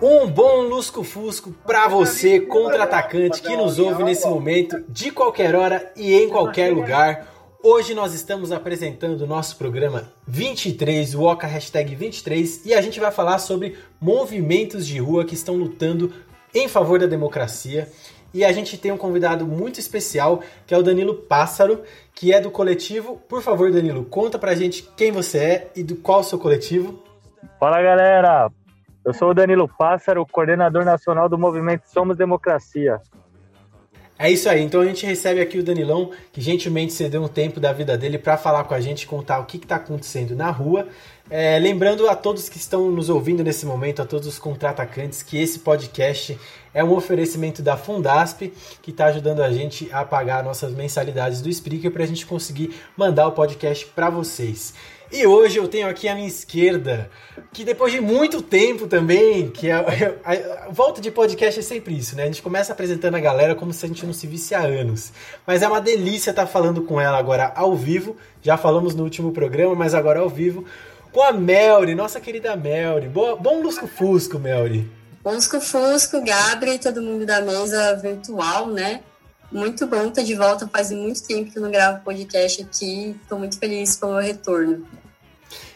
Um bom lusco-fusco para você, contra-atacante que nos ouve nesse momento, de qualquer hora e em qualquer lugar. Hoje nós estamos apresentando o nosso programa 23, o Oca Hashtag 23, e a gente vai falar sobre movimentos de rua que estão lutando em favor da democracia. E a gente tem um convidado muito especial, que é o Danilo Pássaro, que é do coletivo. Por favor, Danilo, conta pra gente quem você é e do qual o seu coletivo. Fala galera, eu sou o Danilo Pássaro, coordenador nacional do movimento Somos Democracia. É isso aí, então a gente recebe aqui o Danilão, que gentilmente cedeu um tempo da vida dele para falar com a gente, contar o que está acontecendo na rua. É, lembrando a todos que estão nos ouvindo nesse momento, a todos os contra-atacantes, que esse podcast é um oferecimento da Fundasp, que está ajudando a gente a pagar nossas mensalidades do Spreaker para a gente conseguir mandar o podcast para vocês. E hoje eu tenho aqui à minha esquerda, que depois de muito tempo também, que a, a, a, volta de podcast é sempre isso, né? A gente começa apresentando a galera como se a gente não se visse há anos. Mas é uma delícia estar falando com ela agora ao vivo. Já falamos no último programa, mas agora ao vivo. Com a Melry, nossa querida Melry. Bom lusco-fusco, Melry. Lusco-fusco, Gabri, todo mundo da mesa virtual, né? Muito bom estar de volta. Faz muito tempo que eu não gravo podcast aqui. Estou muito feliz pelo retorno.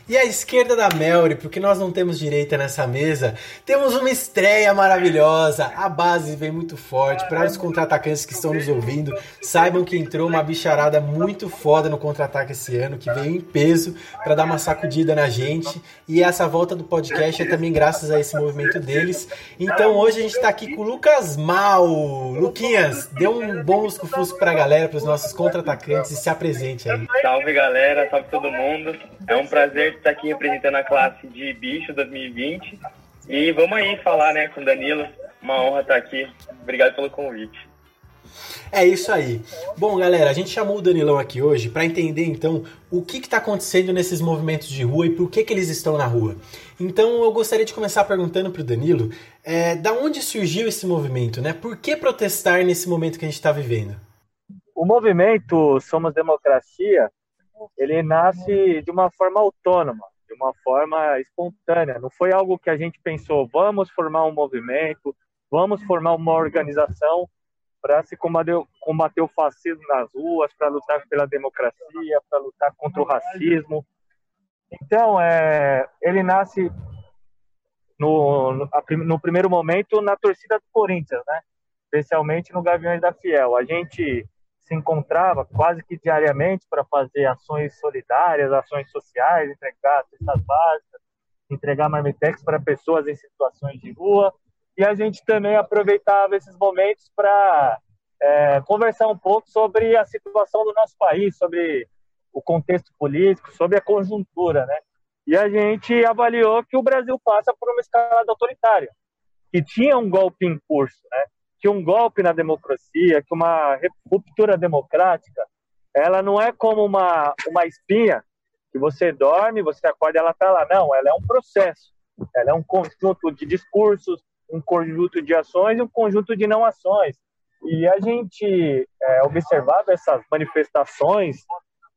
E à esquerda da Melry, porque nós não temos direita nessa mesa, temos uma estreia maravilhosa. A base vem muito forte. Para os contra-atacantes que estão nos ouvindo, saibam que entrou uma bicharada muito foda no contra-ataque esse ano, que veio em peso para dar uma sacudida na gente. E essa volta do podcast é também graças a esse movimento deles. Então hoje a gente está aqui com o Lucas Mal. Luquinhas, dê um bom lusco-fusco para a galera, para os nossos contra-atacantes e se apresente aí. Salve galera, salve todo mundo. É um prazer estar aqui representando a classe de bicho 2020. E vamos aí falar, né, com o Danilo. Uma honra estar aqui. Obrigado pelo convite. É isso aí. Bom, galera, a gente chamou o Danilão aqui hoje para entender então o que está acontecendo nesses movimentos de rua e por que, que eles estão na rua. Então eu gostaria de começar perguntando para o Danilo é, da onde surgiu esse movimento, né? Por que protestar nesse momento que a gente está vivendo? O movimento Somos Democracia ele nasce de uma forma autônoma, de uma forma espontânea. Não foi algo que a gente pensou, vamos formar um movimento, vamos formar uma organização para se combater, combater o fascismo nas ruas, para lutar pela democracia, para lutar contra o racismo. Então, é, ele nasce no, no, no, primeiro momento na torcida do Corinthians, né? especialmente no Gaviões da Fiel. A gente se encontrava quase que diariamente para fazer ações solidárias, ações sociais, entregar cestas básicas, entregar marmitex para pessoas em situações de rua. E a gente também aproveitava esses momentos para é, conversar um pouco sobre a situação do nosso país, sobre o contexto político, sobre a conjuntura, né? E a gente avaliou que o Brasil passa por uma escalada autoritária, que tinha um golpe em curso, né? Que um golpe na democracia, que uma ruptura democrática, ela não é como uma, uma espinha que você dorme, você acorda ela está lá. Não, ela é um processo. Ela é um conjunto de discursos, um conjunto de ações e um conjunto de não ações. E a gente é, observava essas manifestações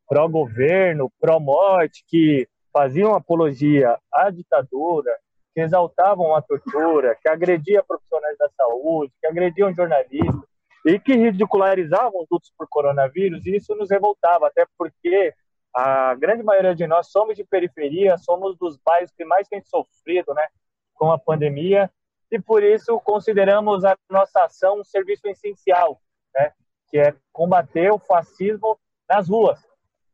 pró-governo, pró-morte, que faziam apologia à ditadura, que exaltavam a tortura, que agrediam profissionais da saúde, que agrediam jornalistas e que ridicularizavam os lutos por coronavírus, e isso nos revoltava, até porque a grande maioria de nós somos de periferia, somos dos bairros que mais têm sofrido né, com a pandemia, e por isso consideramos a nossa ação um serviço essencial, né, que é combater o fascismo nas ruas.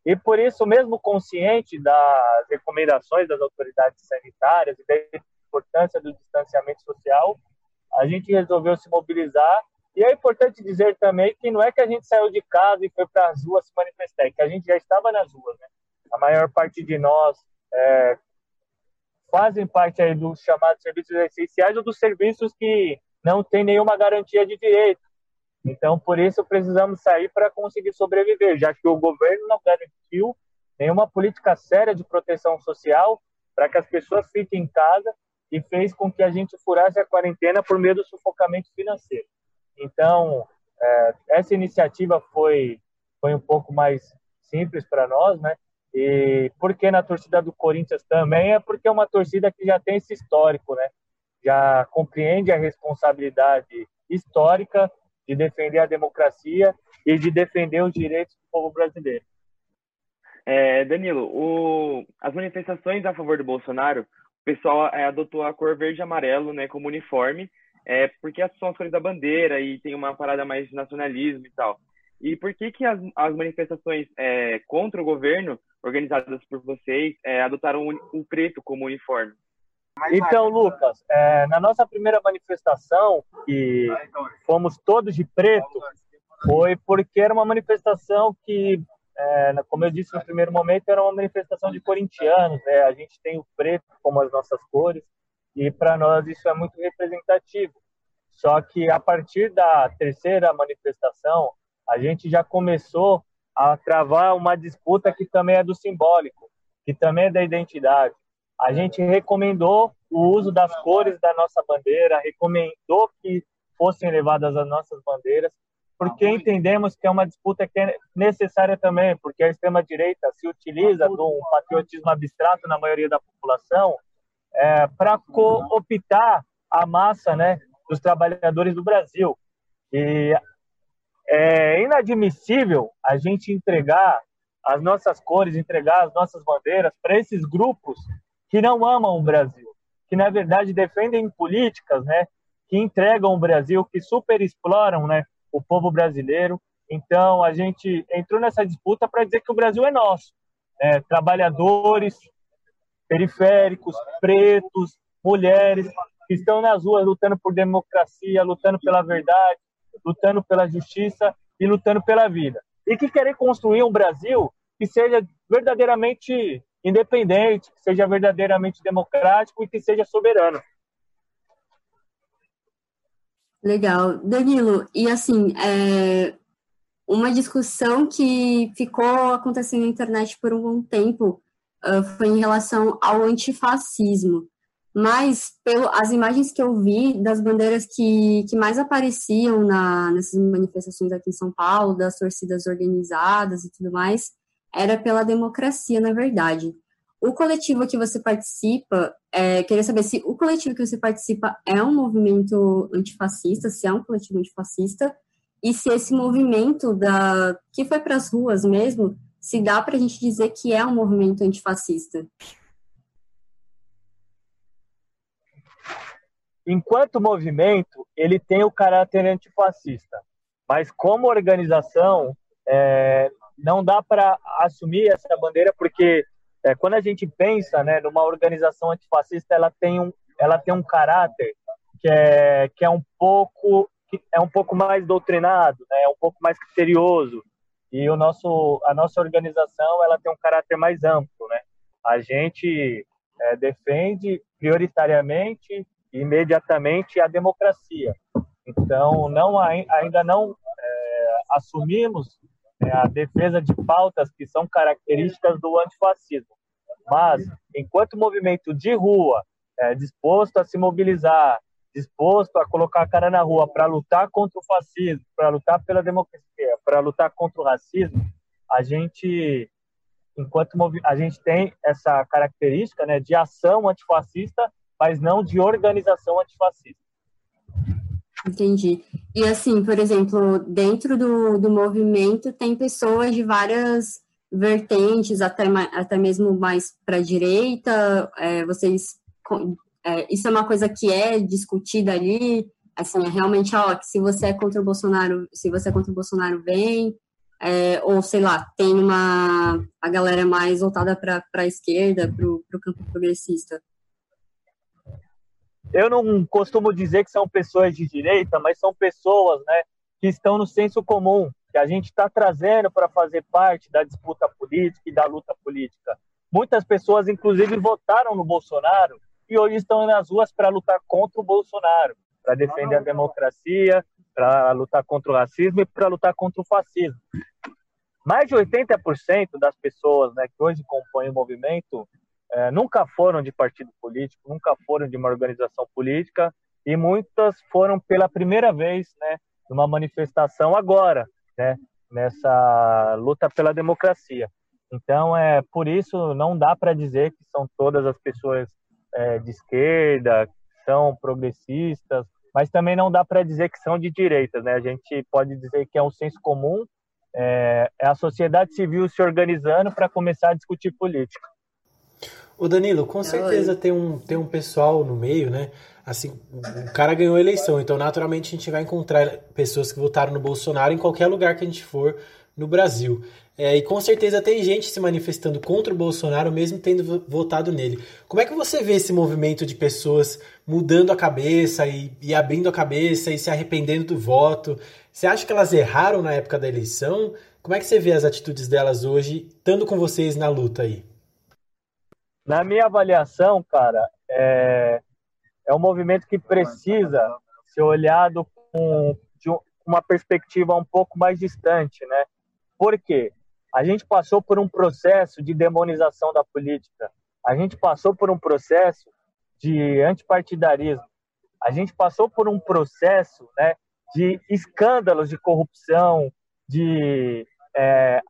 E por isso, mesmo consciente das recomendações das autoridades sanitárias e importância do distanciamento social, a gente resolveu se mobilizar. E é importante dizer também que não é que a gente saiu de casa e foi para as ruas se manifestar, é que a gente já estava nas ruas. Né? A maior parte de nós é, fazem parte aí dos chamados serviços essenciais ou dos serviços que não têm nenhuma garantia de direito. Então, por isso, precisamos sair para conseguir sobreviver, já que o governo não garantiu nenhuma política séria de proteção social para que as pessoas fiquem em casa e fez com que a gente furasse a quarentena por meio do sufocamento financeiro. Então, é, essa iniciativa foi, foi um pouco mais simples para nós, né? E porque na torcida do Corinthians também é porque é uma torcida que já tem esse histórico, né? Já compreende a responsabilidade histórica de defender a democracia e de defender os direitos do povo brasileiro. É, Danilo, o, as manifestações a favor do Bolsonaro, o pessoal é, adotou a cor verde e amarelo né, como uniforme, é, porque são as cores da bandeira e tem uma parada mais de nacionalismo e tal. E por que, que as, as manifestações é, contra o governo, organizadas por vocês, é, adotaram o, o, preto como uniforme? Então, Lucas, é, na nossa primeira manifestação, que fomos todos de preto, foi porque era uma manifestação que é, como eu disse no primeiro momento, era uma manifestação de corintianos. Né? A gente tem o preto como as nossas cores e para nós isso é muito representativo. Só que a partir da terceira manifestação, a gente já começou a travar uma disputa que também é do simbólico, que também é da identidade. A gente recomendou o uso das cores da nossa bandeira, recomendou que fossem levadas as nossas bandeiras, porque entendemos que é uma disputa que é necessária também, porque a extrema-direita se utiliza de um patriotismo abstrato na maioria da população é, para cooptar a massa né, dos trabalhadores do Brasil. E é inadmissível a gente entregar as nossas cores, entregar as nossas bandeiras para esses grupos que não amam o Brasil, que na verdade defendem políticas, né, que entregam o Brasil, que superexploram, né, o povo brasileiro. Então, a gente entrou nessa disputa para dizer que o Brasil é nosso. É, trabalhadores, periféricos, pretos, mulheres, que estão nas ruas lutando por democracia, lutando pela verdade, lutando pela justiça e lutando pela vida. E que querem construir um Brasil que seja verdadeiramente independente, que seja verdadeiramente democrático e que seja soberano. Legal. Danilo, e assim, é, uma discussão que ficou acontecendo na internet por um bom tempo uh, foi em relação ao antifascismo. Mas, pelo, as imagens que eu vi das bandeiras que, que mais apareciam na, nessas manifestações aqui em São Paulo, das torcidas organizadas e tudo mais, era pela democracia, na verdade. O coletivo que você participa, é, queria saber se o coletivo que você participa é um movimento antifascista, se é um coletivo antifascista, e se esse movimento da que foi para as ruas mesmo, se dá para a gente dizer que é um movimento antifascista. Enquanto movimento, ele tem o caráter antifascista, mas como organização, é, não dá para assumir essa bandeira porque é, quando a gente pensa né, numa organização antifascista, ela tem um, ela tem um caráter que é, que é um pouco é um pouco mais doutrinado, né, é um pouco mais criterioso. E o nosso, a nossa organização ela tem um caráter mais amplo. Né? A gente é, defende prioritariamente e imediatamente a democracia. Então, não, ainda não é, assumimos é a defesa de pautas que são características do antifascismo. Mas, enquanto movimento de rua, é, disposto a se mobilizar, disposto a colocar a cara na rua para lutar contra o fascismo, para lutar pela democracia, para lutar contra o racismo, a gente, enquanto a gente tem essa característica né, de ação antifascista, mas não de organização antifascista. Entendi. E assim, por exemplo, dentro do, do movimento tem pessoas de várias vertentes, até, até mesmo mais para a direita. É, vocês, é, isso é uma coisa que é discutida ali. Assim, é realmente, ó, que se você é contra o Bolsonaro, se você é contra o Bolsonaro, vem. É, ou sei lá, tem uma a galera mais voltada para a esquerda, para o campo progressista. Eu não costumo dizer que são pessoas de direita, mas são pessoas, né, que estão no senso comum, que a gente está trazendo para fazer parte da disputa política e da luta política. Muitas pessoas, inclusive, votaram no Bolsonaro e hoje estão nas ruas para lutar contra o Bolsonaro, para defender a democracia, para lutar contra o racismo e para lutar contra o fascismo. Mais de 80% das pessoas né, que hoje compõem o movimento é, nunca foram de partido político, nunca foram de uma organização política e muitas foram pela primeira vez né, numa manifestação agora, né, nessa luta pela democracia. Então, é por isso não dá para dizer que são todas as pessoas é, de esquerda, que são progressistas, mas também não dá para dizer que são de direita, né? A gente pode dizer que é um senso comum, é, é a sociedade civil se organizando para começar a discutir política. O Danilo, com certeza tem um, tem um pessoal no meio, né? Assim, o cara ganhou a eleição, então naturalmente a gente vai encontrar pessoas que votaram no Bolsonaro em qualquer lugar que a gente for no Brasil. É, e com certeza tem gente se manifestando contra o Bolsonaro, mesmo tendo votado nele. Como é que você vê esse movimento de pessoas mudando a cabeça e, e abrindo a cabeça e se arrependendo do voto? Você acha que elas erraram na época da eleição? Como é que você vê as atitudes delas hoje, estando com vocês na luta aí? Na minha avaliação, cara, é, é um movimento que precisa ser olhado com de uma perspectiva um pouco mais distante, né? Por quê? A gente passou por um processo de demonização da política. A gente passou por um processo de antipartidarismo. A gente passou por um processo né, de escândalos de corrupção, de, é, de,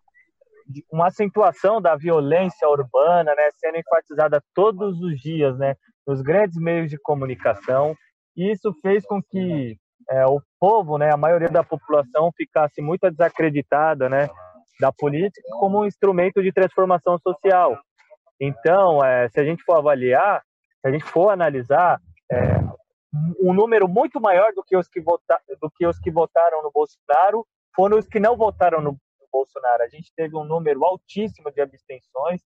uma acentuação da violência urbana, né, sendo enfatizada todos os dias, né, nos grandes meios de comunicação. E isso fez com que é, o povo, né, a maioria da população, ficasse muito desacreditada, né, da política como um instrumento de transformação social. Então, é, se a gente for avaliar, se a gente for analisar, é, um número muito maior do que, os que vota, do que os que votaram no Bolsonaro foram os que não votaram no Bolsonaro. A gente teve um número altíssimo de abstenções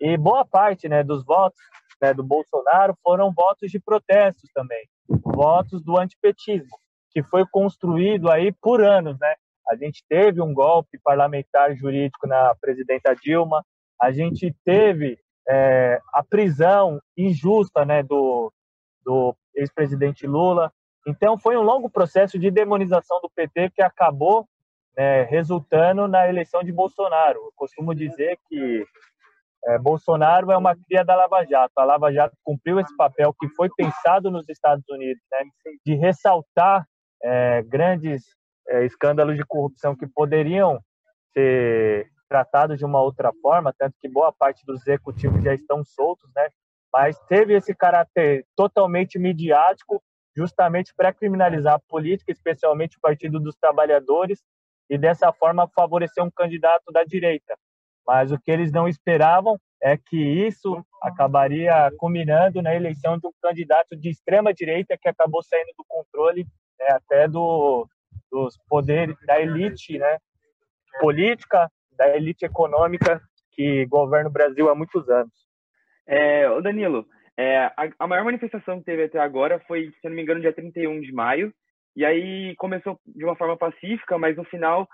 e boa parte né, dos votos né, do Bolsonaro foram votos de protestos também, votos do antipetismo, que foi construído aí por anos, né? A gente teve um golpe parlamentar jurídico na presidenta Dilma, a gente teve é, a prisão injusta né, do, do ex-presidente Lula. Então, foi um longo processo de demonização do PT que acabou né, resultando na eleição de Bolsonaro. Eu costumo dizer que é, Bolsonaro é uma cria da Lava Jato. A Lava Jato cumpriu esse papel que foi pensado nos Estados Unidos, né, de ressaltar é, grandes é, escândalos de corrupção que poderiam ser tratados de uma outra forma, tanto que boa parte dos executivos já estão soltos, né? Mas teve esse caráter totalmente midiático, justamente para criminalizar a política, especialmente o Partido dos Trabalhadores, e dessa forma favorecer um candidato da direita. Mas o que eles não esperavam é que isso acabaria culminando na eleição de um candidato de extrema direita que acabou saindo do controle né, até do, dos poderes da elite, né, política, da elite econômica que governa o Brasil há muitos anos. É, Danilo, é, a, a, maior manifestação que teve até agora foi, se não me engano, dia 31 de maio, e aí começou de uma forma pacífica, mas no final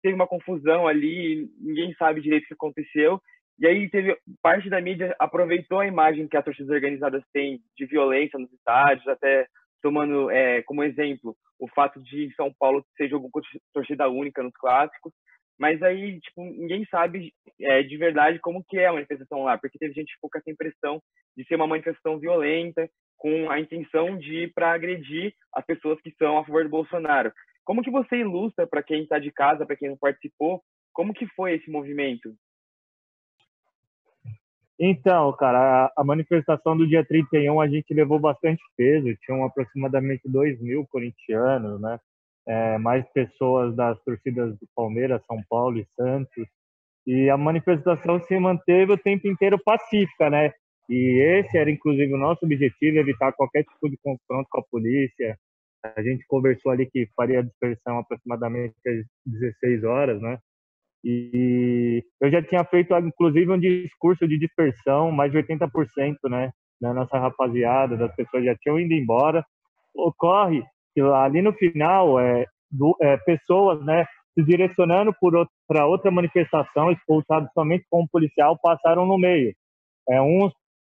teve uma confusão ali, ninguém sabe direito o que aconteceu, e aí teve parte da mídia aproveitou a imagem que as torcidas organizadas têm de violência nos estádios, até tomando é, como exemplo o fato de São Paulo ser jogo com torcida única nos clássicos, mas aí, tipo, ninguém sabe é, de verdade como que é a manifestação lá, porque teve gente que ficou com essa impressão de ser uma manifestação violenta, com a intenção de ir para agredir as pessoas que são a favor do Bolsonaro. Como que você ilustra para quem está de casa, para quem não participou, como que foi esse movimento? Então, cara, a, manifestação do dia 31 a gente levou bastante peso, tinham aproximadamente 2 mil corintianos, né? É, mais pessoas das torcidas do Palmeiras, São Paulo e Santos. E a manifestação se manteve o tempo inteiro pacífica, né? E esse era, inclusive, o nosso objetivo, evitar qualquer tipo de confronto com a polícia. A gente conversou ali que faria a dispersão aproximadamente às 16 horas, né? E eu já tinha feito, inclusive, um discurso de dispersão, mais de 80%, né? da nossa rapaziada, das pessoas já tinham ido embora. Ocorre ali no final, é, do, é, pessoas, né, se direcionando para outra manifestação, expulsados somente como policial, passaram no meio. É, uns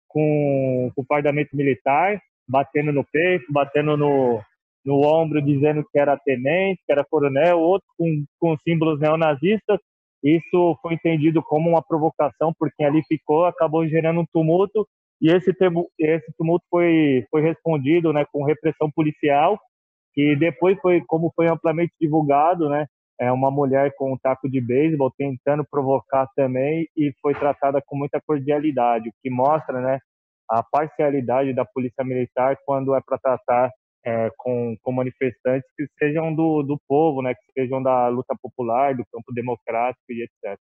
com, com fardamento militar, batendo no peito, batendo no, no ombro, dizendo que era tenente, que era coronel, outros com, com símbolos neonazistas. Isso foi entendido como uma provocação, porque ali ficou, acabou gerando um tumulto, e esse, esse tumulto foi, foi respondido né, com repressão policial, e depois foi, como foi amplamente divulgado, né, é uma mulher com um taco de beisebol tentando provocar também e foi tratada com muita cordialidade, o que mostra, né, a parcialidade da polícia militar quando é para tratar é, com, com, manifestantes que sejam do, do povo, né, que sejam da luta popular, do campo democrático e etc.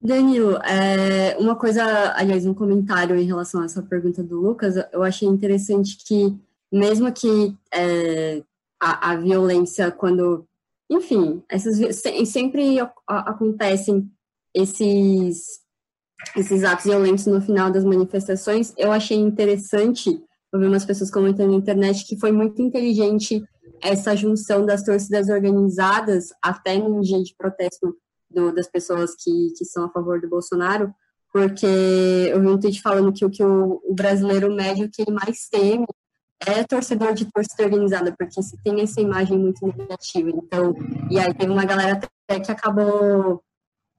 Danilo, é, uma coisa, aliás, um comentário em relação a essa pergunta do Lucas, eu achei interessante que, mesmo que é, a, a, violência, quando, enfim, essas, sempre acontecem esses, esses atos violentos no final das manifestações, eu achei interessante vi umas pessoas comentando na internet que foi muito inteligente essa junção das torcidas organizadas até num dia de protesto do, das pessoas que, que são a favor do Bolsonaro, porque eu vi um tweet falando que o que o, o brasileiro médio que ele mais teme é torcedor de torcida organizada, porque se tem essa imagem muito negativa. Então, e aí teve uma galera até que acabou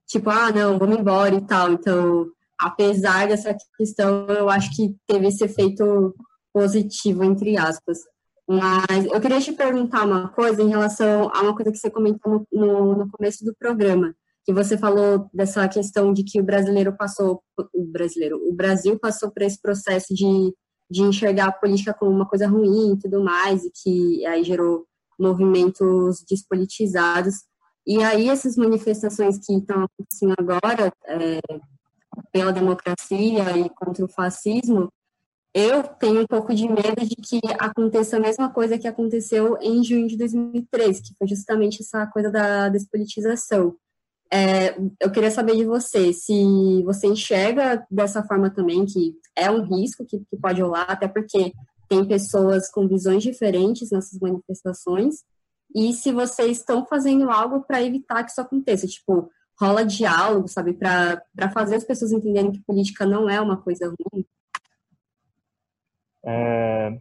tipo, ah, não, vamos embora e tal. Então, apesar dessa questão, eu acho que teve esse efeito positivo, entre aspas. Mas eu queria te perguntar uma coisa em relação a uma coisa que você comentou no, no, no começo do programa, que você falou dessa questão de que o brasileiro passou, o brasileiro, o Brasil passou por esse processo de, de enxergar a política como uma coisa ruim e tudo mais, e que aí gerou movimentos despolitizados. E aí essas manifestações que estão acontecendo agora é, pela democracia e contra o fascismo, eu tenho um pouco de medo de que aconteça a mesma coisa que aconteceu em junho de 2003, que foi justamente essa coisa da despolitização. É, eu queria saber de você, se você enxerga dessa forma também, que é um risco que, que pode rolar, até porque tem pessoas com visões diferentes nessas manifestações, e se vocês estão fazendo algo para evitar que isso aconteça, tipo, rola diálogo, sabe, para fazer as pessoas entenderem que política não é uma coisa ruim, é,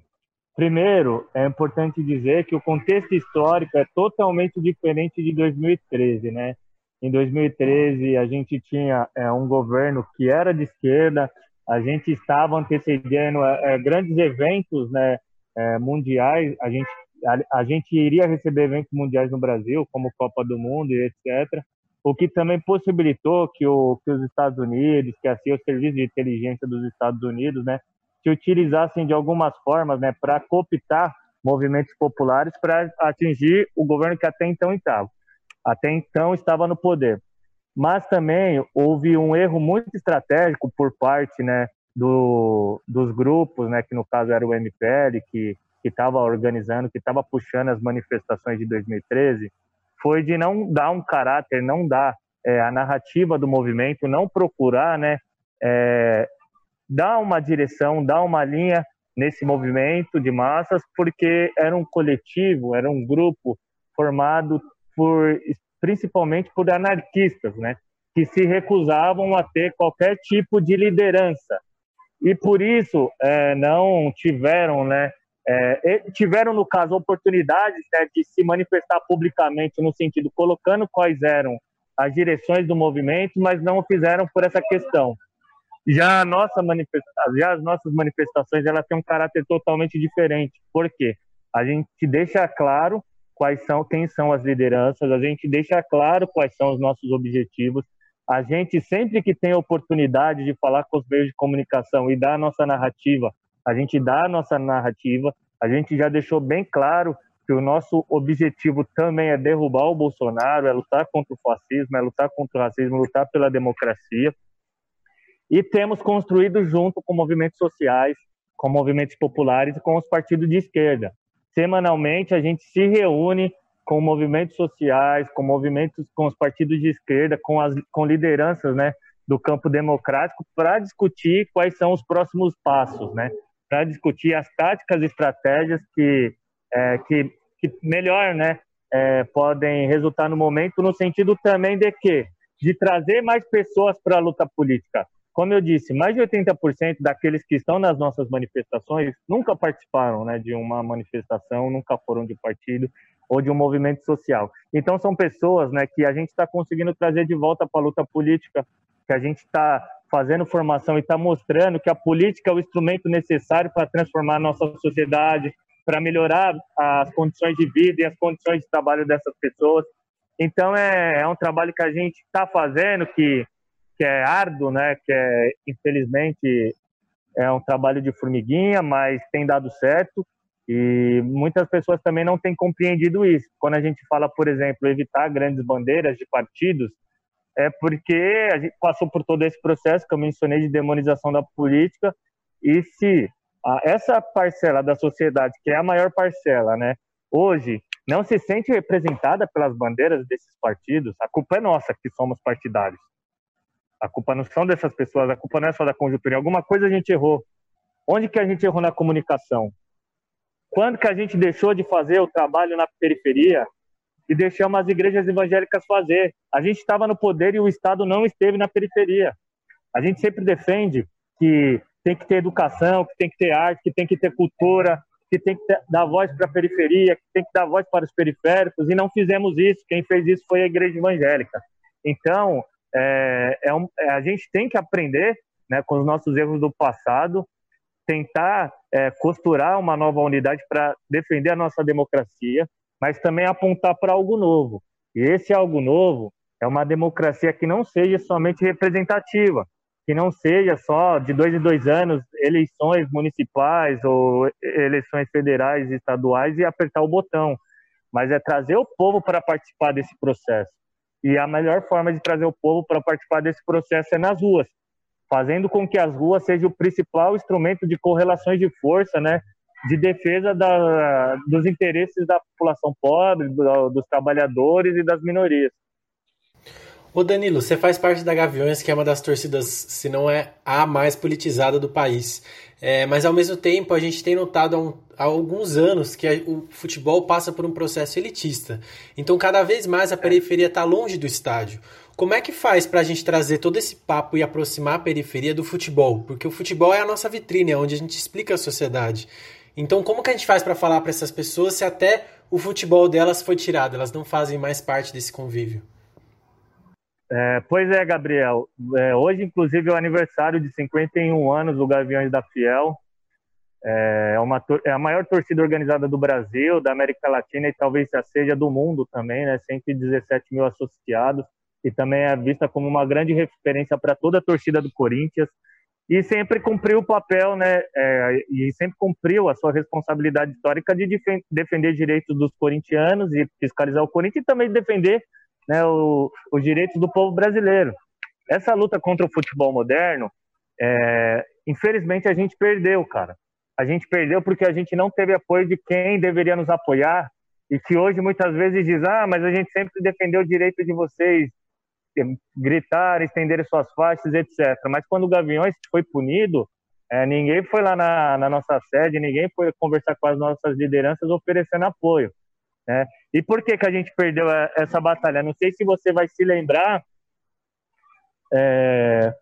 primeiro, é importante dizer que o contexto histórico é totalmente diferente de 2013, né? Em 2013, a gente tinha é, um governo que era de esquerda, a gente estava antecedendo é, é grandes eventos né, é, mundiais, a gente, a, a, gente iria receber eventos mundiais no Brasil, como Copa do Mundo e etc., o que também possibilitou que, o, que os Estados Unidos, que assim o Serviço de Inteligência dos Estados Unidos, né, se utilizassem de algumas formas né, para cooptar movimentos populares para atingir o governo que até então estava. Até então estava no poder. Mas também houve um erro muito estratégico por parte né, do, dos grupos, né, que no caso era o MPL, que estava organizando, que estava puxando as manifestações de 2013, foi de não dar um caráter, não dar é, a narrativa do movimento, não procurar né, é, dar uma direção, dar uma linha nesse movimento de massas, porque era um coletivo, era um grupo formado por principalmente por anarquistas, né, que se recusavam a ter qualquer tipo de liderança e por isso é, não tiveram, né, é, tiveram no caso oportunidades né, de se manifestar publicamente no sentido colocando quais eram as direções do movimento, mas não o fizeram por essa questão. Já nossa já as nossas manifestações, ela tem um caráter totalmente diferente. Por quê? A gente deixa claro quais são, quem são as lideranças, a gente deixa claro quais são os nossos objetivos. A gente sempre que tem a oportunidade de falar com os meios de comunicação e dar a nossa narrativa, a gente dá a nossa narrativa. A gente já deixou bem claro que o nosso objetivo também é derrubar o Bolsonaro, é lutar contra o fascismo, é lutar contra o racismo, lutar pela democracia. E temos construído junto com movimentos sociais, com movimentos populares e com os partidos de esquerda. Semanalmente a gente se reúne com movimentos sociais, com movimentos, com os partidos de esquerda, com as com lideranças, né, do campo democrático para discutir quais são os próximos passos, né? Para discutir as táticas e estratégias que, é, que, que melhor, né? É, podem resultar no momento, no sentido também de que de trazer mais pessoas para a luta política. Como eu disse, mais de 80% daqueles que estão nas nossas manifestações nunca participaram né, de uma manifestação, nunca foram de partido ou de um movimento social. Então, são pessoas né, que a gente está conseguindo trazer de volta para a luta política, que a gente está fazendo formação e está mostrando que a política é o instrumento necessário para transformar a nossa sociedade, para melhorar as condições de vida e as condições de trabalho dessas pessoas. Então é, é um trabalho que a gente está fazendo que que é árduo, né? Que é infelizmente é um trabalho de formiguinha, mas tem dado certo. E muitas pessoas também não têm compreendido isso. Quando a gente fala, por exemplo, evitar grandes bandeiras de partidos, é porque a gente passou por todo esse processo que eu mencionei de demonização da política. E se essa parcela da sociedade, que é a maior parcela, né, hoje não se sente representada pelas bandeiras desses partidos, a culpa é nossa que somos partidários. A culpa não são dessas pessoas, a culpa não é só da conjuntura. Alguma coisa a gente errou. Onde que a gente errou na comunicação? Quando que a gente deixou de fazer o trabalho na periferia e deixamos as igrejas evangélicas fazer? A gente estava no poder e o Estado não esteve na periferia. A gente sempre defende que tem que ter educação, que tem que ter arte, que tem que ter cultura, que tem que dar voz para a periferia, que tem que dar voz para os periféricos, e não fizemos isso. Quem fez isso foi a igreja evangélica. Então, é, é um, é, a gente tem que aprender né, com os nossos erros do passado, tentar é, costurar uma nova unidade para defender a nossa democracia, mas também apontar para algo novo. E esse algo novo é uma democracia que não seja somente representativa, que não seja só de dois em dois anos eleições municipais ou eleições federais estaduais e apertar o botão, mas é trazer o povo para participar desse processo. E a melhor forma de trazer o povo para participar desse processo é nas ruas, fazendo com que as ruas sejam o principal instrumento de correlações de força, né, de defesa da, dos interesses da população pobre, do, dos trabalhadores e das minorias. Ô Danilo, você faz parte da Gaviões, que é uma das torcidas, se não é a mais politizada do país. É, mas ao mesmo tempo, a gente tem notado há, um, há, alguns anos que o futebol passa por um processo elitista. Então, cada vez mais a periferia está longe do estádio. Como é que faz para a gente trazer todo esse papo e aproximar a periferia do futebol? Porque o futebol é a nossa vitrine, é onde a gente explica a sociedade. Então, como que a gente faz para falar para essas pessoas se até o futebol delas foi tirado, elas não fazem mais parte desse convívio? É, pois é, Gabriel. É, hoje, inclusive, é o aniversário de 51 anos do Gaviões da Fiel. É, uma, é a maior torcida organizada do Brasil, da América Latina e talvez seja do mundo também, né? 117 mil associados e também é vista como uma grande referência para toda a torcida do Corinthians e sempre cumpriu o papel, né? É, e sempre cumpriu a sua responsabilidade histórica de defender direitos dos corintianos e fiscalizar o Corinthians e também defender né, o, os direitos do povo brasileiro. Essa luta contra o futebol moderno, é, infelizmente a gente perdeu, cara. A gente perdeu porque a gente não teve apoio de quem deveria nos apoiar e que hoje muitas vezes diz: ah, mas a gente sempre defendeu o direito de vocês gritar, estender suas faixas, etc. Mas quando o Gaviões foi punido, é, ninguém foi lá na, na, nossa sede, ninguém foi conversar com as nossas lideranças oferecendo apoio. Né? E por que, que a gente perdeu essa batalha? Não sei se você vai se lembrar. É...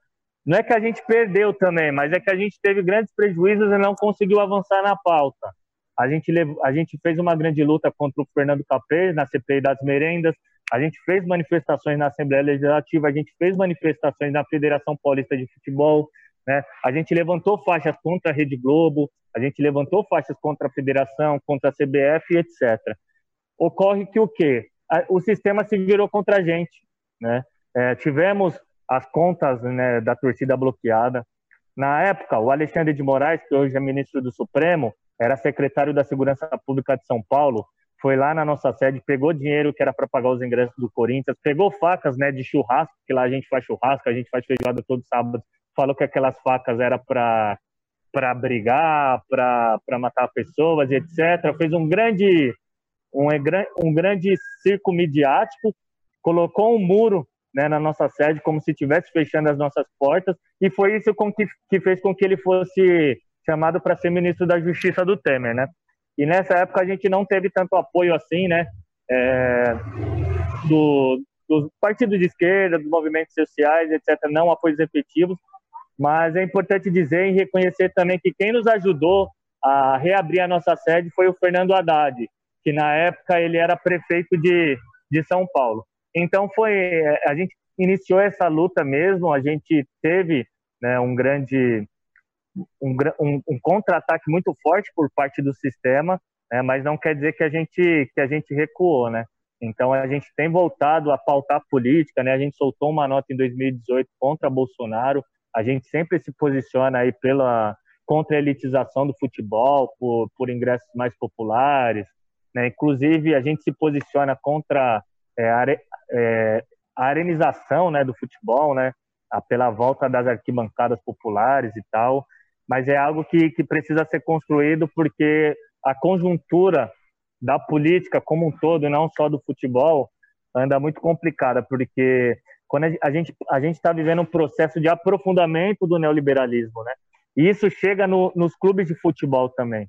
Não é que a gente perdeu também, mas é que a gente teve grandes prejuízos e não conseguiu avançar na pauta. A gente, a gente fez uma grande luta contra o Fernando Capês na CPI das merendas, a gente fez manifestações na Assembleia Legislativa, a gente fez manifestações na Federação Paulista de Futebol, né? a gente levantou faixas contra a Rede Globo, a gente levantou faixas contra a Federação, contra a CBF, etc ocorre que o quê? O sistema se virou contra a gente, né? É, tivemos as contas né, da torcida bloqueada. Na época, o Alexandre de Moraes, que hoje é ministro do Supremo, era secretário da Segurança Pública de São Paulo, foi lá na nossa sede, pegou dinheiro que era para pagar os ingressos do Corinthians, pegou facas né, de churrasco, que lá a gente faz churrasco, a gente faz feijoada todo sábado, falou que aquelas facas era para para brigar, para matar pessoas, etc. Fez um grande um, um grande circo midiático, colocou um muro né, na nossa sede, como se estivesse fechando as nossas portas, e foi isso com que, que fez com que ele fosse chamado para ser ministro da Justiça do Temer, né? E nessa época a gente não teve tanto apoio assim, né? É, do, dos partidos de esquerda, dos movimentos sociais, etc., não apoios efetivos, mas é importante dizer e reconhecer também que quem nos ajudou a reabrir a nossa sede foi o Fernando Haddad, que na época ele era prefeito de, de São Paulo. Então foi a gente iniciou essa luta mesmo, a gente teve né, um grande um, um, um contra-ataque muito forte por parte do sistema, né, mas não quer dizer que a gente que a gente recuou, né? Então a gente tem voltado a pautar política, né? A gente soltou uma nota em 2018 contra Bolsonaro. A gente sempre se posiciona aí pela contra a elitização do futebol, por, por ingressos mais populares, né? Inclusive a gente se posiciona contra é, a, é, a arenização, né, do futebol, né? Pela volta das arquibancadas populares e tal mas é algo que, que precisa ser construído porque a conjuntura da política como um todo, não só do futebol, anda muito complicada, porque quando a gente a gente está vivendo um processo de aprofundamento do neoliberalismo, né? E isso chega no, nos clubes de futebol também.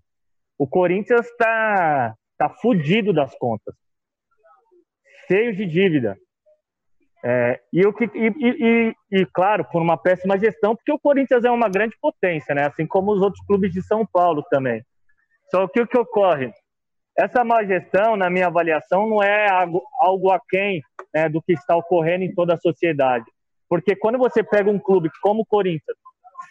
O Corinthians está tá fudido das contas, cheio de dívida. É, e, o e, e, e, claro, por uma péssima gestão, porque o Corinthians é uma grande potência, né? assim como os outros clubes de São Paulo também. Só que o que ocorre? Essa má gestão, na minha avaliação, não é algo, algo aquém né, do que está ocorrendo em toda a sociedade. Porque quando você pega um clube como o Corinthians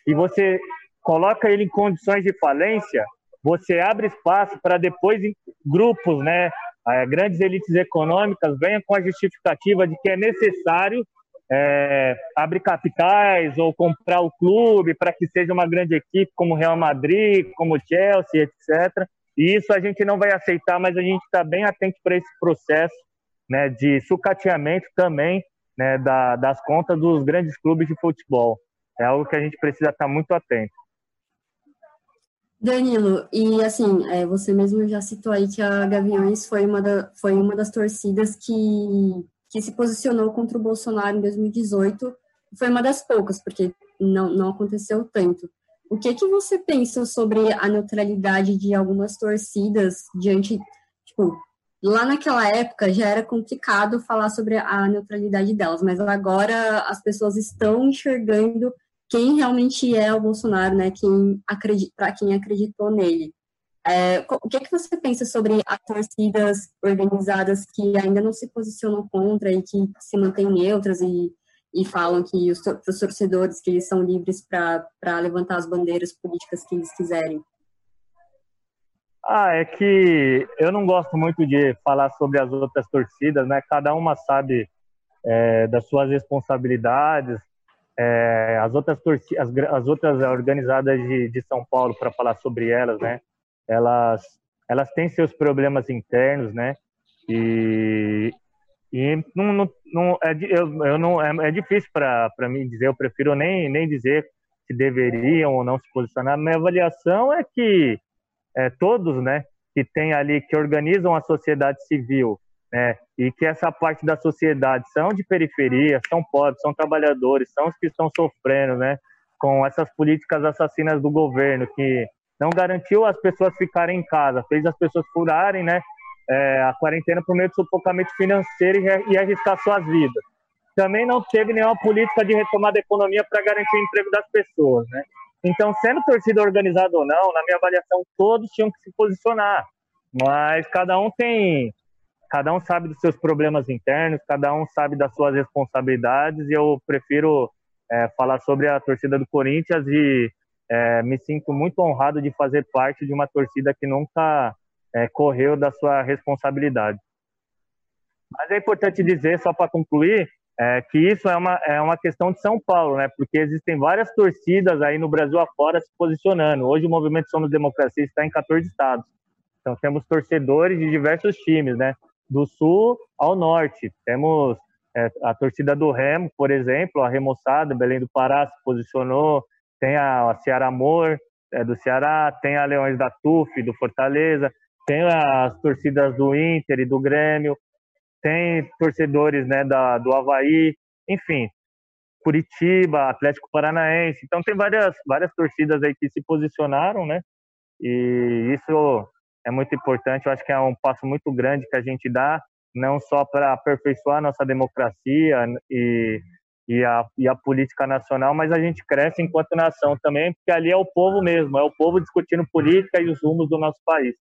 e você coloca ele em condições de falência, você abre espaço para depois grupos, né, é, grandes elites econômicas venham com a justificativa de que é necessário é, abrir capitais ou comprar o clube para que seja uma grande equipe como Real Madrid, como Chelsea, etc. E isso a gente não vai aceitar, mas a gente está bem atento para esse processo né, de sucateamento também né, da, das contas dos grandes clubes de futebol. É algo que a gente precisa estar tá muito atento. Danilo, e assim, é, você mesmo já citou aí que a Gaviões foi uma, da, foi uma das torcidas que, que se posicionou contra o Bolsonaro em 2018. Foi uma das poucas, porque não, não aconteceu tanto. O que que você pensa sobre a neutralidade de algumas torcidas diante, tipo, lá naquela época já era complicado falar sobre a neutralidade delas, mas agora as pessoas estão enxergando quem realmente é o Bolsonaro, né? Quem para quem acreditou nele. É, o que é que você pensa sobre as torcidas organizadas que ainda não se posicionam contra e que se mantêm neutras e, e falam que os, os torcedores que eles são livres para levantar as bandeiras políticas que eles quiserem? Ah, é que eu não gosto muito de falar sobre as outras torcidas, né? Cada uma sabe é, das suas responsabilidades, é, as outras as, as, outras organizadas de, de São Paulo para falar sobre elas, né? Elas elas têm seus problemas internos, né? E e não, não, não é, eu, eu não é, é difícil para para mim dizer. Eu prefiro nem nem dizer se deveriam ou não se posicionar. Minha avaliação é que é, todos, né? Que tem ali que organizam a sociedade civil né? E que essa parte da sociedade são de periferia, são pobres, são trabalhadores, são os que estão sofrendo, né? Com essas políticas assassinas do governo que não garantiu as pessoas ficarem em casa, fez as pessoas furarem, né? É, a quarentena por meio de sufocamento financeiro e, e arriscar suas vidas. Também não teve nenhuma política de retomada da economia para garantir o emprego das pessoas, né? Então, sendo torcida organizada ou não, na minha avaliação, todos tinham que se posicionar. Mas cada um tem cada um sabe dos seus problemas internos, cada um sabe das suas responsabilidades e eu prefiro é, falar sobre a torcida do Corinthians e é, me sinto muito honrado de fazer parte de uma torcida que nunca é, correu da sua responsabilidade. Mas é importante dizer, só para concluir, é, que isso é uma, é uma questão de São Paulo, né? Porque existem várias torcidas aí no Brasil afora se posicionando. Hoje o Movimento Somos Democracia está em 14 estados. Então temos torcedores de diversos times, né? Do sul ao norte. Temos é, a torcida do Remo, por exemplo, a Remoçada, Belém do Pará se posicionou, tem a, a Ceará Amor é, do Ceará, tem a Leões da TUF do Fortaleza, tem as torcidas do Inter e do Grêmio, tem torcedores né, da, do Havaí. enfim, Curitiba, Atlético Paranaense. Então tem várias várias torcidas aí que se posicionaram, né? E isso é muito importante. Eu acho que é um passo muito grande que a gente dá, não só para aperfeiçoar a nossa democracia e e a, e a política nacional, mas a gente cresce enquanto nação também, porque ali é o povo mesmo, é o povo discutindo política e os rumos do nosso país.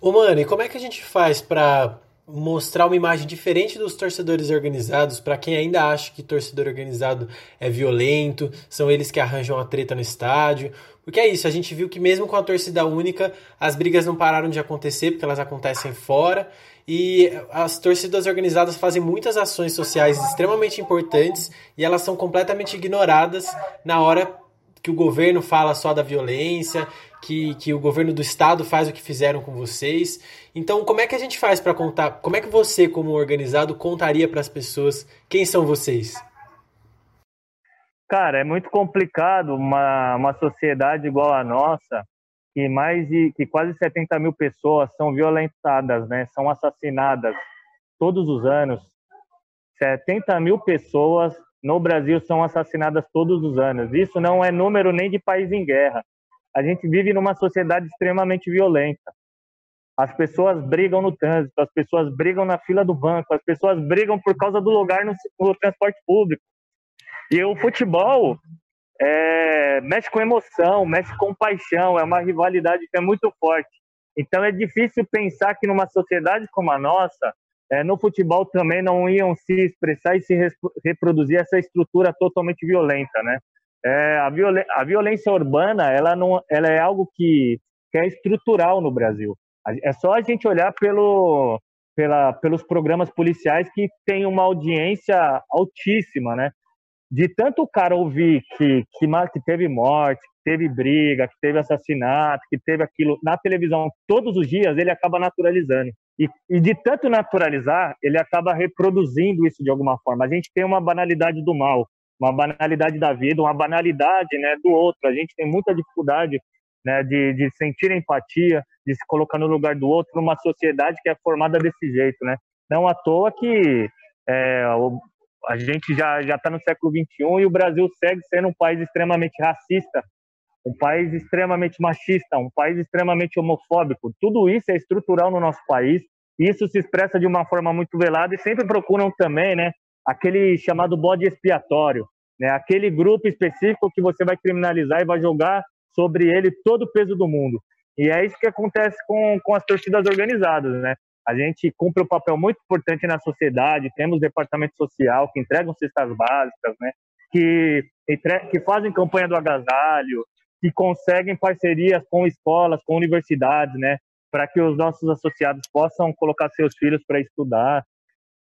Ô, mano, e como é que a gente faz para mostrar uma imagem diferente dos torcedores organizados para quem ainda acha que torcedor organizado é violento, são eles que arranjam a treta no estádio. Porque é isso, a gente viu que mesmo com a torcida única, as brigas não pararam de acontecer, porque elas acontecem fora. E as torcidas organizadas fazem muitas ações sociais extremamente importantes e elas são completamente ignoradas na hora que o governo fala só da violência, que, que o governo do estado faz o que fizeram com vocês. Então, como é que a gente faz para contar? Como é que você, como organizado, contaria para as pessoas quem são vocês? Cara, é muito complicado uma, uma sociedade igual a nossa, que mais de que quase 70 mil pessoas são violentadas, né? São assassinadas todos os anos. 70 mil pessoas no Brasil são assassinadas todos os anos. Isso não é número nem de país em guerra. A gente vive numa sociedade extremamente violenta. As pessoas brigam no trânsito, as pessoas brigam na fila do banco, as pessoas brigam por causa do lugar no, no transporte público. E o futebol é, mexe com emoção, mexe com paixão, é uma rivalidade que é muito forte. Então é difícil pensar que numa sociedade como a nossa, é, no futebol também não iam se expressar e se reproduzir essa estrutura totalmente violenta, né? É, a, viol a, violência urbana, ela não, ela é algo que, que é estrutural no Brasil. É só a gente olhar pelo, pela, pelos programas policiais que tem uma audiência altíssima, né? de tanto o cara ouvir que, que, que teve morte, que teve briga, que teve assassinato, que teve aquilo na televisão todos os dias, ele acaba naturalizando. E, e, de tanto naturalizar, ele acaba reproduzindo isso de alguma forma. A gente tem uma banalidade do mal, uma banalidade da vida, uma banalidade né, do outro. A gente tem muita dificuldade né, de, de sentir empatia, de se colocar no lugar do outro numa sociedade que é formada desse jeito. Né? Não à toa que é, a gente já está no século 21 e o Brasil segue sendo um país extremamente racista, um país extremamente machista, um país extremamente homofóbico. Tudo isso é estrutural no nosso país. Isso se expressa de uma forma muito velada e sempre procuram também, né, aquele chamado bode expiatório, né, aquele grupo específico que você vai criminalizar e vai jogar sobre ele todo o peso do mundo. E é isso que acontece com, com as torcidas organizadas, né? A gente cumpre um papel muito importante na sociedade, temos departamento social que entregam cestas básicas, né? que, que fazem campanha do agasalho, que conseguem parcerias com escolas, com universidades, né? para que os nossos associados possam colocar seus filhos para estudar.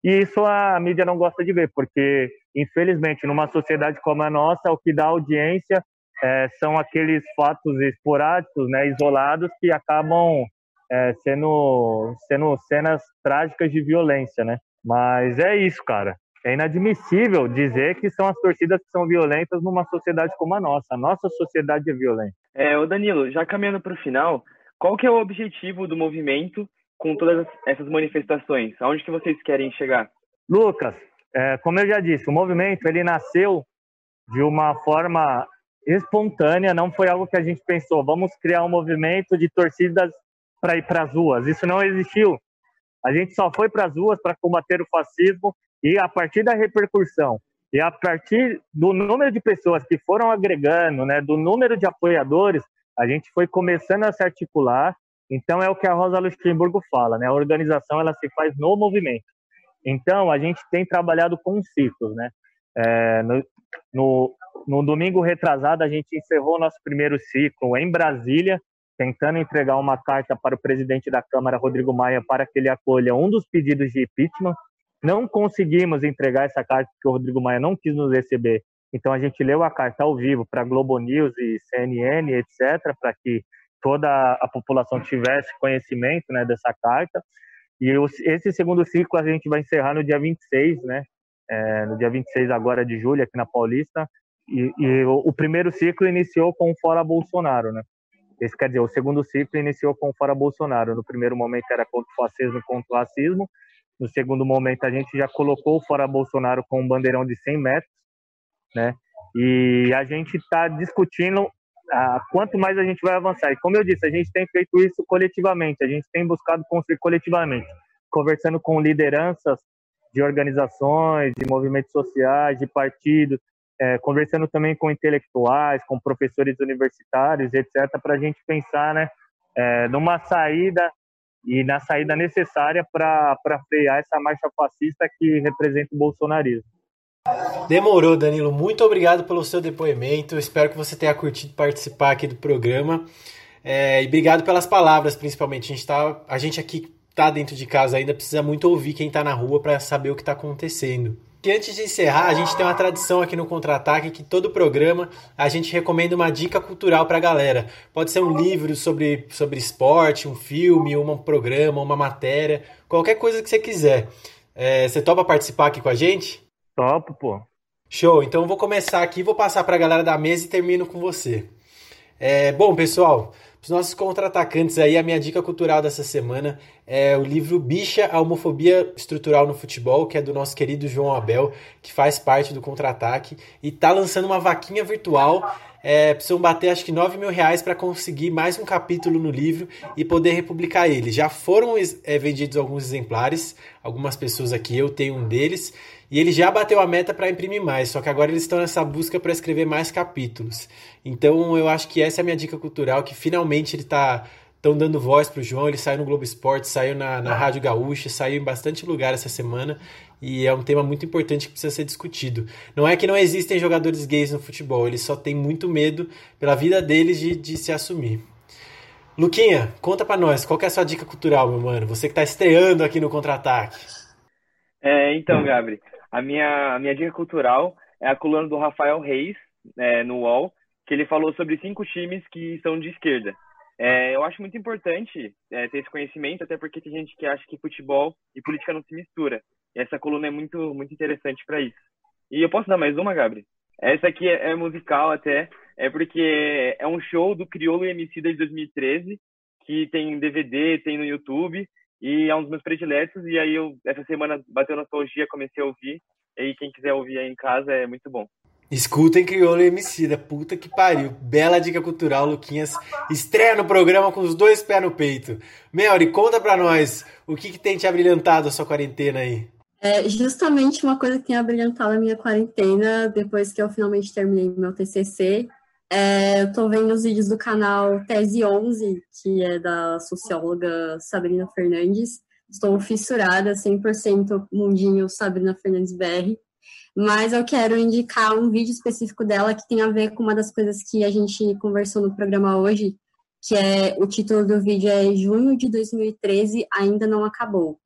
E isso a mídia não gosta de ver, porque, infelizmente, numa sociedade como a nossa, o que dá audiência é, são aqueles fatos esporádicos, né, isolados, que acabam é, sendo, sendo cenas trágicas de violência, né? Mas é isso, cara. É inadmissível dizer que são as torcidas que são violentas numa sociedade como a nossa. A nossa sociedade é violenta. É, o Danilo, já caminhando para o final, qual que é o objetivo do movimento com todas essas manifestações? Aonde que vocês querem chegar? Lucas, é, como eu já disse, o movimento ele nasceu de uma forma espontânea, não foi algo que a gente pensou, vamos criar um movimento de torcidas para ir para as ruas. Isso não existiu. A gente só foi para as ruas para combater o fascismo e a partir da repercussão e a partir do número de pessoas que foram agregando, né, do número de apoiadores, a gente foi começando a se articular. Então é o que a Rosa Luxemburgo fala, né? A organização ela se faz no movimento. Então a gente tem trabalhado com ciclos, né? É, no, no, no domingo retrasado a gente encerrou nosso primeiro ciclo em Brasília tentando entregar uma carta para o presidente da Câmara, Rodrigo Maia, para que ele acolha um dos pedidos de impeachment. Não conseguimos entregar essa carta porque o Rodrigo Maia não quis nos receber. Então a gente leu a carta ao vivo para Globo News e CNN, etc., para que toda a população tivesse conhecimento né, dessa carta. E esse segundo ciclo a gente vai encerrar no dia 26, né? É, no dia 26 agora de julho, aqui na Paulista. E, e o, o, primeiro ciclo iniciou com o Fora Bolsonaro, né? Esse quer dizer, o segundo ciclo iniciou com o Fora Bolsonaro. No primeiro momento era contra o fascismo contra o racismo. no segundo momento a gente já colocou o Fora Bolsonaro com um bandeirão de 100 metros, né? E a gente está discutindo quanto mais a gente vai avançar. E como eu disse, a gente tem feito isso coletivamente, a gente tem buscado construir coletivamente, conversando com lideranças de organizações, de movimentos sociais, de partidos, é, conversando também com intelectuais, com professores universitários, etc., para a gente pensar né, é, numa saída e na saída necessária para frear essa marcha fascista que representa o bolsonarismo. Demorou, Danilo. Muito obrigado pelo seu depoimento. Espero que você tenha curtido participar aqui do programa. É, e obrigado pelas palavras, principalmente. A gente, tá, a gente aqui tá dentro de casa ainda precisa muito ouvir quem está na rua para saber o que está acontecendo. Que antes de encerrar, a gente tem uma tradição aqui no Contra-Ataque que todo programa a gente recomenda uma dica cultural para a galera. Pode ser um livro sobre, sobre esporte, um filme, um programa, uma matéria, qualquer coisa que você quiser. É, você topa participar aqui com a gente? Topo, pô. Show, então vou começar aqui, vou passar para a galera da mesa e termino com você. É, bom, pessoal, os nossos contra-atacantes aí, a minha dica cultural dessa semana é o livro Bicha, a homofobia estrutural no futebol, que é do nosso querido João Abel, que faz parte do contra-ataque e tá lançando uma vaquinha virtual. É, precisam bater acho que 9 mil reais para conseguir mais um capítulo no livro e poder republicar ele. Já foram é, vendidos alguns exemplares, algumas pessoas aqui, eu tenho um deles, e ele já bateu a meta para imprimir mais, só que agora eles estão nessa busca para escrever mais capítulos. Então eu acho que essa é a minha dica cultural, que finalmente ele está estão dando voz para o João. Ele saiu no Globo Esporte, saiu na, na Rádio Gaúcha, saiu em bastante lugar essa semana e é um tema muito importante que precisa ser discutido. Não é que não existem jogadores gays no futebol, eles só têm muito medo pela vida deles de, de se assumir. Luquinha, conta para nós, qual é a sua dica cultural, meu mano? Você que está estreando aqui no Contra-Ataque. É, então, Gabri, a minha, a minha dica cultural é a coluna do Rafael Reis, é, no UOL, que ele falou sobre cinco times que são de esquerda. É, eu acho muito importante é, ter esse conhecimento, até porque tem gente que acha que futebol e política não se mistura. E essa coluna é muito, muito interessante para isso. E eu posso dar mais uma, Gabriel? Essa aqui é, é, musical até, é porque é um show do Criolo MC de 2013, que tem DVD, tem no YouTube, e é um dos meus prediletos. E aí eu, essa semana, bateu nostalgia, comecei a ouvir. E quem quiser ouvir aí em casa, é muito bom. Escutem Crioulo MC, da puta que pariu. Bela dica cultural, Luquinhas. Estreia no programa com os dois pés no peito. Melri, conta pra nós o que, que tem te abrilhantado a sua quarentena aí. É justamente uma coisa que tem abrilhantado a minha quarentena, depois que eu finalmente terminei meu TCC, é, eu tô vendo os vídeos do canal Tese 11, que é da socióloga Sabrina Fernandes. Estou fissurada 100% mundinho Sabrina Fernandes BR. Mas eu quero indicar um vídeo específico dela que tem a ver com uma das coisas que a gente conversou no programa hoje, que é o título do vídeo é Junho de 2013 ainda não acabou.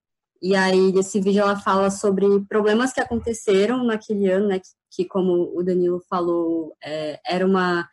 E aí, nesse vídeo, ela fala sobre problemas que aconteceram naquele ano, né? Que, que como o Danilo falou, é, era uma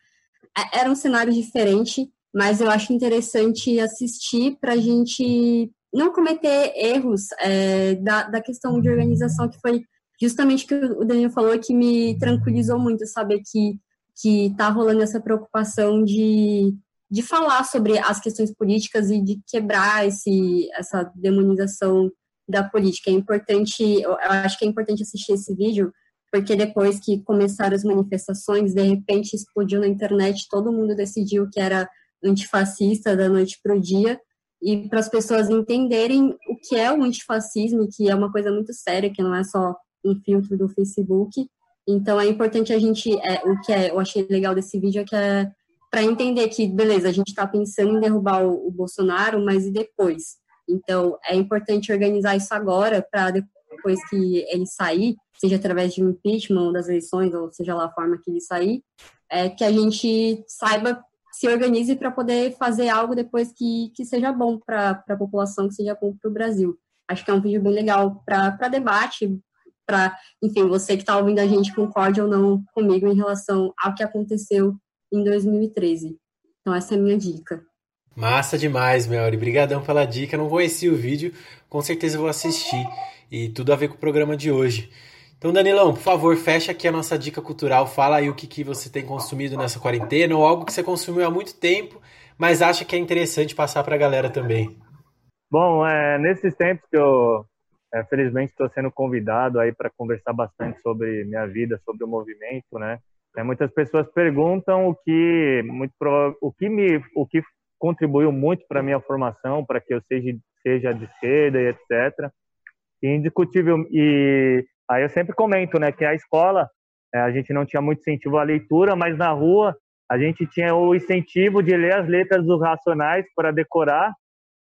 é, era um cenário diferente, mas eu acho interessante assistir para a gente não cometer erros é, da, da questão de organização, que foi justamente o que o Danilo falou, que me tranquilizou muito saber que que está rolando essa preocupação de, de falar sobre as questões políticas e de quebrar esse, essa demonização da política. É importante, eu acho que é importante assistir esse vídeo porque depois que começaram as manifestações, de repente explodiu na internet, todo mundo decidiu que era antifascista da noite para o dia, e para as pessoas entenderem o que é o antifascismo, que é uma coisa muito séria, que não é só um filtro do Facebook. Então é importante a gente, é, o que é, eu achei legal desse vídeo é que é para entender que, beleza, a gente está pensando em derrubar o, o Bolsonaro, mas e depois? Então é importante organizar isso agora para depois que ele sair, seja através de um impeachment das eleições, ou seja lá a forma que ele sair, é, que a gente saiba, se organize para poder fazer algo depois que, que seja bom para a população, que seja bom para o Brasil. Acho que é um vídeo bem legal para debate, para, enfim, você que está ouvindo a gente concorde ou não comigo em relação ao que aconteceu em 2013. Então, essa é a minha dica. Massa demais, Melri. Obrigadão pela dica. Não conheci o vídeo, com certeza vou assistir. E tudo a ver com o programa de hoje. Então, Danilão, por favor, fecha aqui a nossa dica cultural. Fala aí o que, que você tem consumido nessa quarentena ou algo que você consumiu há muito tempo, mas acha que é interessante passar para a galera também. Bom, é, nesses tempos que eu É, felizmente estou sendo convidado aí para conversar bastante sobre minha vida, sobre o movimento, né? É, muitas pessoas perguntam o que muito o que me o que contribuiu muito para minha formação, para que eu seja seja de esquerda e etc. Indiscutível e aí eu sempre comento, né, que a escola é, a gente não tinha muito incentivo à leitura, mas na rua a gente tinha o incentivo de ler as letras dos Racionais para decorar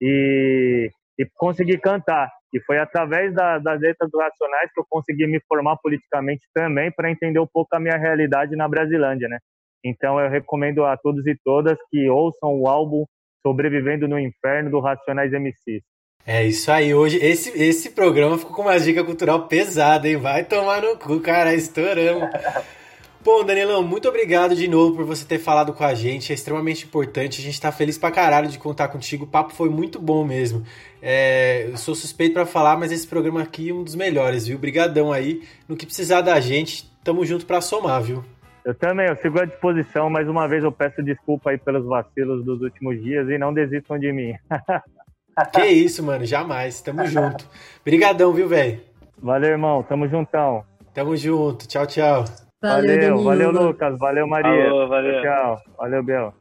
e, e conseguir cantar. E foi através da, das letras dos Racionais que eu consegui me formar politicamente também para entender um pouco a minha realidade na Brasilândia, né? Então eu recomendo a todos e todas que ouçam o álbum Sobrevivendo no Inferno do Racionais MCs. É isso aí, hoje esse, esse programa ficou com uma dica cultural pesada, hein? Vai tomar no cu, cara, estouramos. Bom, Danilão, muito obrigado de novo por você ter falado com a gente. É extremamente importante. A gente tá feliz pra caralho de contar contigo. O papo foi muito bom mesmo. É, eu sou suspeito para falar, mas esse programa aqui é um dos melhores, viu? Obrigadão aí. No que precisar da gente, tamo junto pra somar, viu? Eu também, eu sigo à disposição. Mais uma vez eu peço desculpa aí pelos vacilos dos últimos dias e não desistam de mim. que isso, mano, jamais. Tamo junto. Obrigadão, viu, velho? Valeu, irmão. Tamo juntão. Tamo junto. Tchau, tchau. Valeu, valeu, valeu Lucas. Valeu, Maria. Alô, valeu. Tchau. Valeu, Bel.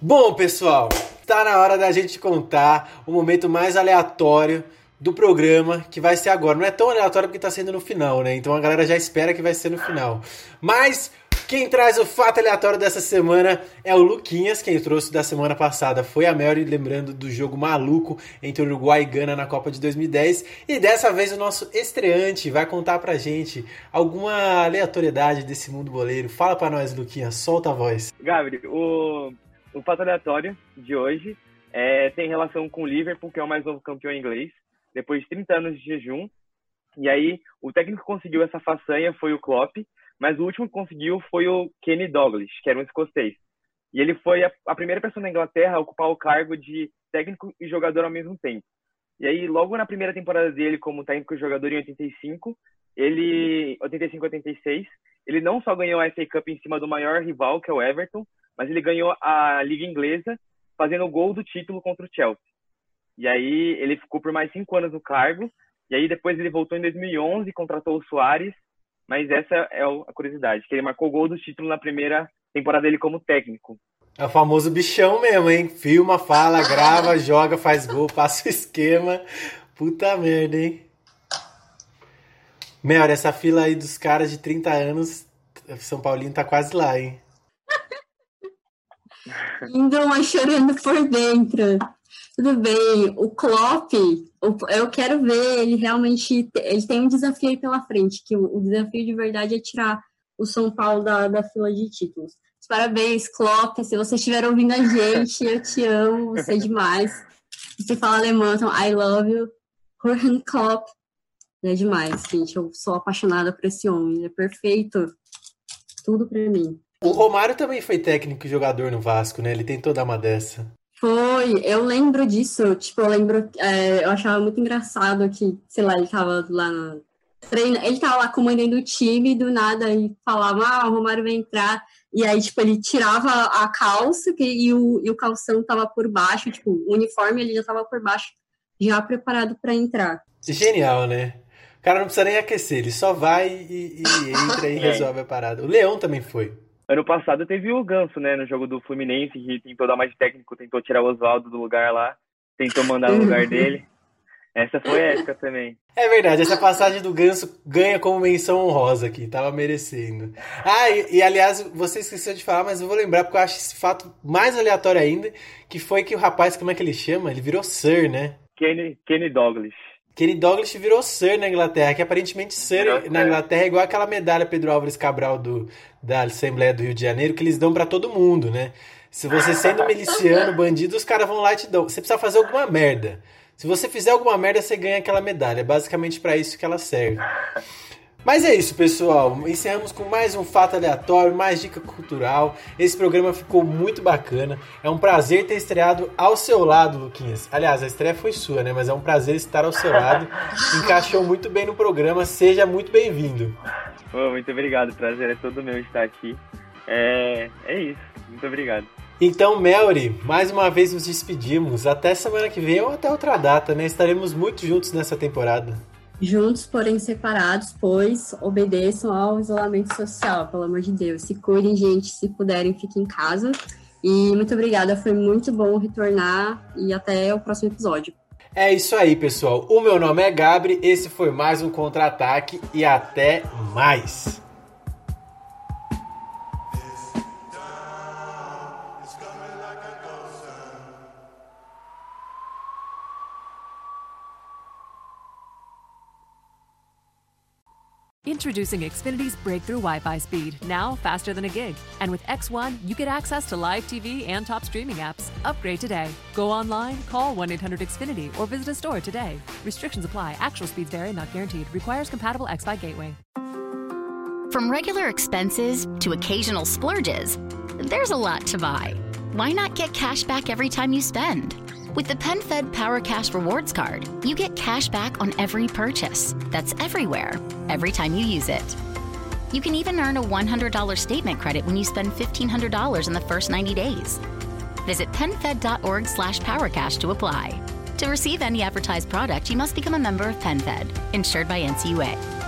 Bom, pessoal, tá na hora da gente contar o momento mais aleatório do programa, que vai ser agora. Não é tão aleatório porque tá sendo no final, né? Então a galera já espera que vai ser no final. Mas quem traz o fato aleatório dessa semana é o Luquinhas, quem trouxe da semana passada foi a Mary, lembrando do jogo maluco entre Uruguai e Gana na Copa de 2010. E dessa vez o nosso estreante vai contar pra gente alguma aleatoriedade desse mundo boleiro. Fala pra nós, Luquinhas, solta a voz. Gabriel, o, o fato aleatório de hoje é, tem relação com o Liverpool, que é o mais novo campeão inglês, depois de 30 anos de jejum. E aí, o técnico que conseguiu essa façanha foi o Klopp, mas o último que conseguiu foi o Kenny Douglas, que era um escocês. E ele foi a, a primeira pessoa na Inglaterra a ocupar o cargo de técnico e jogador ao mesmo tempo. E aí, logo na primeira temporada dele como técnico e jogador em 85, ele 85-86, ele não só ganhou a FA Cup em cima do maior rival, que é o Everton, mas ele ganhou a Liga Inglesa fazendo o gol do título contra o Chelsea. E aí ele ficou por mais cinco anos no cargo, e aí depois ele voltou em 2011, contratou o Soares, mas essa é a curiosidade, que ele marcou o gol do título na primeira temporada dele como técnico. É o famoso bichão mesmo, hein? Filma, fala, grava, joga, faz gol, passa o esquema. Puta merda, hein? Mel, essa fila aí dos caras de 30 anos, São Paulinho tá quase lá, hein? Indo uma chorando por dentro. Tudo bem, o Klopp, eu quero ver ele realmente, ele tem um desafio aí pela frente, que o, desafio de verdade é tirar o São Paulo da, da fila de títulos. Parabéns, Klopp, se você estiver ouvindo a gente, eu te amo, você é demais. Você fala alemão, então I love you, Jürgen Klopp. É demais, gente, eu sou apaixonada por esse homem, ele é perfeito, tudo para mim. O Romário também foi técnico e jogador no Vasco, né? Ele tentou dar uma dessa. Foi, eu lembro disso, tipo, eu lembro, é, eu achava muito engraçado que, sei lá, ele tava lá no treino, ele tava lá comandando o time e do nada e falava, ah, o Romário vai entrar, e aí, tipo, ele tirava a calça que, e, o, e o calção tava por baixo, tipo, o uniforme ele já tava por baixo, já preparado para entrar. Genial, né? O cara não precisa nem aquecer, ele só vai e, e entra e é. resolve a parada. O Leão também foi. Ano passado teve o Ganso, né, no jogo do Fluminense, que tentou dar mais de técnico, tentou tirar o Oswaldo do lugar lá, tentou mandar no lugar dele. Essa foi épica também. É verdade, essa passagem do Ganso ganha como menção honrosa aqui, tava merecendo. Ah, e, e, aliás, você esqueceu de falar, mas eu vou lembrar porque eu acho esse fato mais aleatório ainda, que foi que o rapaz, como é que ele chama? Ele virou Sir, né? Kenny, Kenny Douglas. Kenny Douglas virou Sir na Inglaterra, que aparentemente Sir na Inglaterra é igual aquela medalha Pedro Álvares Cabral do, da Assembleia do Rio de Janeiro, que eles dão para todo mundo, né? Se você sendo miliciano, bandido, os caras vão lá e te dão. Você precisa fazer alguma merda. Se você fizer alguma merda, você ganha aquela medalha. É basicamente para isso que ela serve. Mas é isso, pessoal. Encerramos com mais um fato aleatório, mais dica cultural. Esse programa ficou muito bacana. É um prazer ter estreado ao seu lado, Luquinhas. Aliás, a estreia foi sua, né? Mas é um prazer estar ao seu lado. Encaixou muito bem no programa. Seja muito bem-vindo. Muito obrigado. Prazer é todo meu estar aqui. É, é isso. Muito obrigado. Então, Melry, mais uma vez nos despedimos. Até semana que vem ou até outra data, né? Estaremos muito juntos nessa temporada. Juntos, porém separados, pois obedeçam ao isolamento social, pelo amor de Deus. Se cuidem, gente. Se puderem, fiquem em casa. E muito obrigada, foi muito bom retornar e até o próximo episódio. É isso aí, pessoal. O meu nome é Gabri, esse foi mais um contra-ataque e até mais. Introducing Xfinity's breakthrough Wi Fi speed, now faster than a gig. And with X1, you get access to live TV and top streaming apps. Upgrade today. Go online, call 1 800 Xfinity, or visit a store today. Restrictions apply, actual speeds vary, not guaranteed. Requires compatible X Fi gateway. From regular expenses to occasional splurges, there's a lot to buy. Why not get cash back every time you spend? With the PenFed Power Cash Rewards Card, you get cash back on every purchase. That's everywhere, every time you use it. You can even earn a $100 statement credit when you spend $1,500 in the first 90 days. Visit PenFed.org slash PowerCash to apply. To receive any advertised product, you must become a member of PenFed, insured by NCUA.